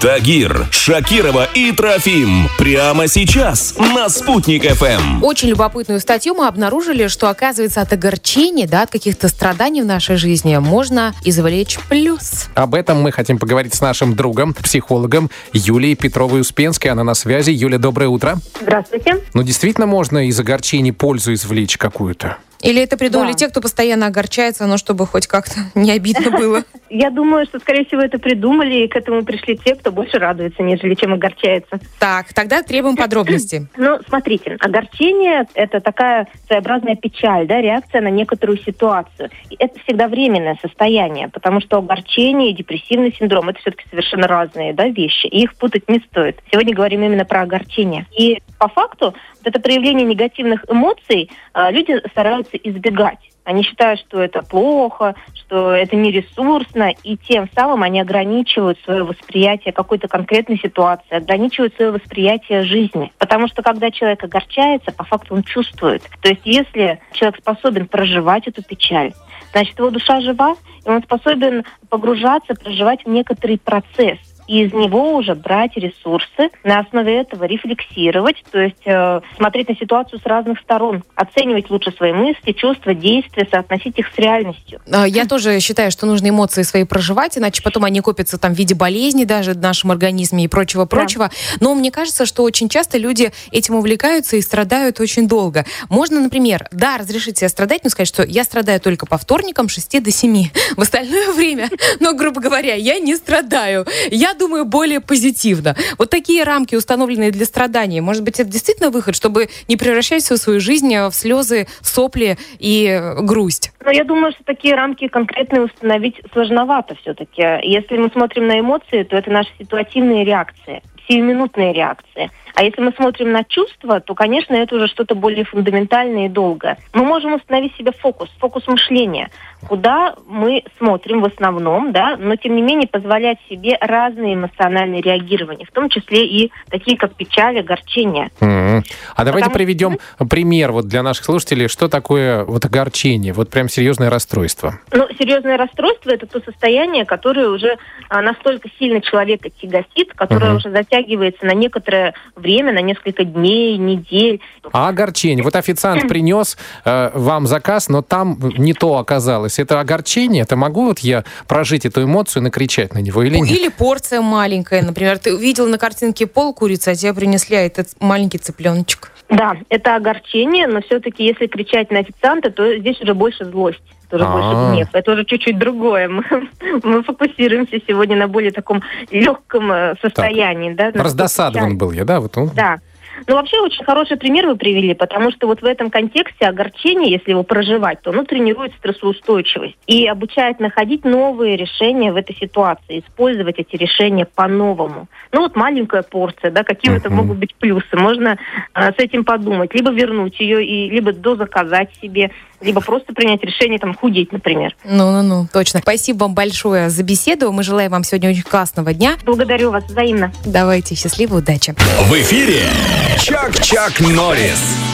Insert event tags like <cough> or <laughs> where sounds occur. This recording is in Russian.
Тагир, Шакирова и Трофим. Прямо сейчас на «Спутник ФМ». Очень любопытную статью мы обнаружили, что, оказывается, от огорчений, да, от каких-то страданий в нашей жизни можно извлечь плюс. Об этом мы хотим поговорить с нашим другом, психологом Юлией Петровой-Успенской. Она на связи. Юля, доброе утро. Здравствуйте. Ну, действительно можно из огорчений пользу извлечь какую-то? Или это придумали Да. те, кто постоянно огорчается, но чтобы хоть как-то <laughs> не обидно <laughs> было? Я думаю, что, скорее всего, это придумали, и к этому пришли те, кто больше радуется, нежели чем огорчается. Так, тогда требуем <coughs> подробностей. Ну, смотрите, огорчение – это такая своеобразная печаль, да, реакция на некоторую ситуацию. И это всегда временное состояние, потому что огорчение и депрессивный синдром – это все-таки совершенно разные да, вещи, и их путать не стоит. Сегодня говорим именно про огорчение. И по факту вот это проявление негативных эмоций а, люди стараются избегать. Они считают, что это плохо, что это нересурсно, и тем самым они ограничивают свое восприятие какой-то конкретной ситуации, ограничивают свое восприятие жизни. Потому что когда человек огорчается, по факту он чувствует. То есть если человек способен проживать эту печаль, значит его душа жива, и он способен погружаться, проживать в некоторый процесс и из него уже брать ресурсы, на основе этого рефлексировать, то есть э, смотреть на ситуацию с разных сторон, оценивать лучше свои мысли, чувства, действия, соотносить их с реальностью. А, Я тоже считаю, что нужно эмоции свои проживать, иначе потом они копятся там в виде болезни даже в нашем организме и прочего-прочего. Но мне кажется, что очень часто люди этим увлекаются и страдают очень долго. Можно, например, да, разрешить себе страдать, но сказать, что я страдаю только по вторникам с 6 до 7. В остальное <laughs> время, но, грубо говоря, я не страдаю. Я думаю более позитивно. Вот такие рамки, установленные для страданий, может быть, это действительно выход, чтобы не превращать всю свою жизнь в слезы, сопли и э, грусть? Но я думаю, что такие рамки конкретные установить сложновато все-таки. Если мы смотрим на эмоции, то это наши ситуативные реакции, сиюминутные реакции. А если мы смотрим на чувства, то, конечно, это уже что-то более фундаментальное и долгое. Мы можем установить себе фокус, фокус мышления, куда мы смотрим в основном, да, но тем не менее позволять себе разные эмоциональные реагирования, в том числе и такие, как печаль, огорчение. Мгм. А давайте Потому- приведем пример вот для наших слушателей, что такое вот огорчение, вот прям серьезное расстройство. Ну, серьезное расстройство – это то состояние, которое уже а, настолько сильно человека тяготит, которое Мгм. уже затягивается на некоторое время, на несколько дней, недель. А огорчение? Вот официант принес э, вам заказ, но там не то оказалось. Это огорчение? Это могу вот я прожить эту эмоцию, накричать на него или нет? Или порция маленькая, например. Ты увидел на картинке пол курицы, а тебе принесли а этот маленький цыпленочек. Да, это огорчение, но все-таки если кричать на официанта, то здесь уже больше злость. Тоже А. больше гнев. Это уже чуть-чуть другое. Мы, мы фокусируемся сегодня на более таком легком э, состоянии. Да, на Раздосадован был я, да? Вот, ну, Да. Ну, вообще, очень хороший пример вы привели, потому что вот в этом контексте огорчение, если его проживать, то оно тренирует стрессоустойчивость и обучает находить новые решения в этой ситуации, использовать эти решения по-новому. Ну, вот маленькая порция, да, какие это могут быть плюсы. Можно э, с этим подумать, либо вернуть ее, и, либо дозаказать себе, либо просто принять решение, там, худеть, например. Ну-ну-ну, точно. Спасибо вам большое за беседу. Мы желаем вам сегодня очень классного дня. Благодарю вас взаимно. Давайте, счастливой удачи. В эфире Чак-Чак Норрис.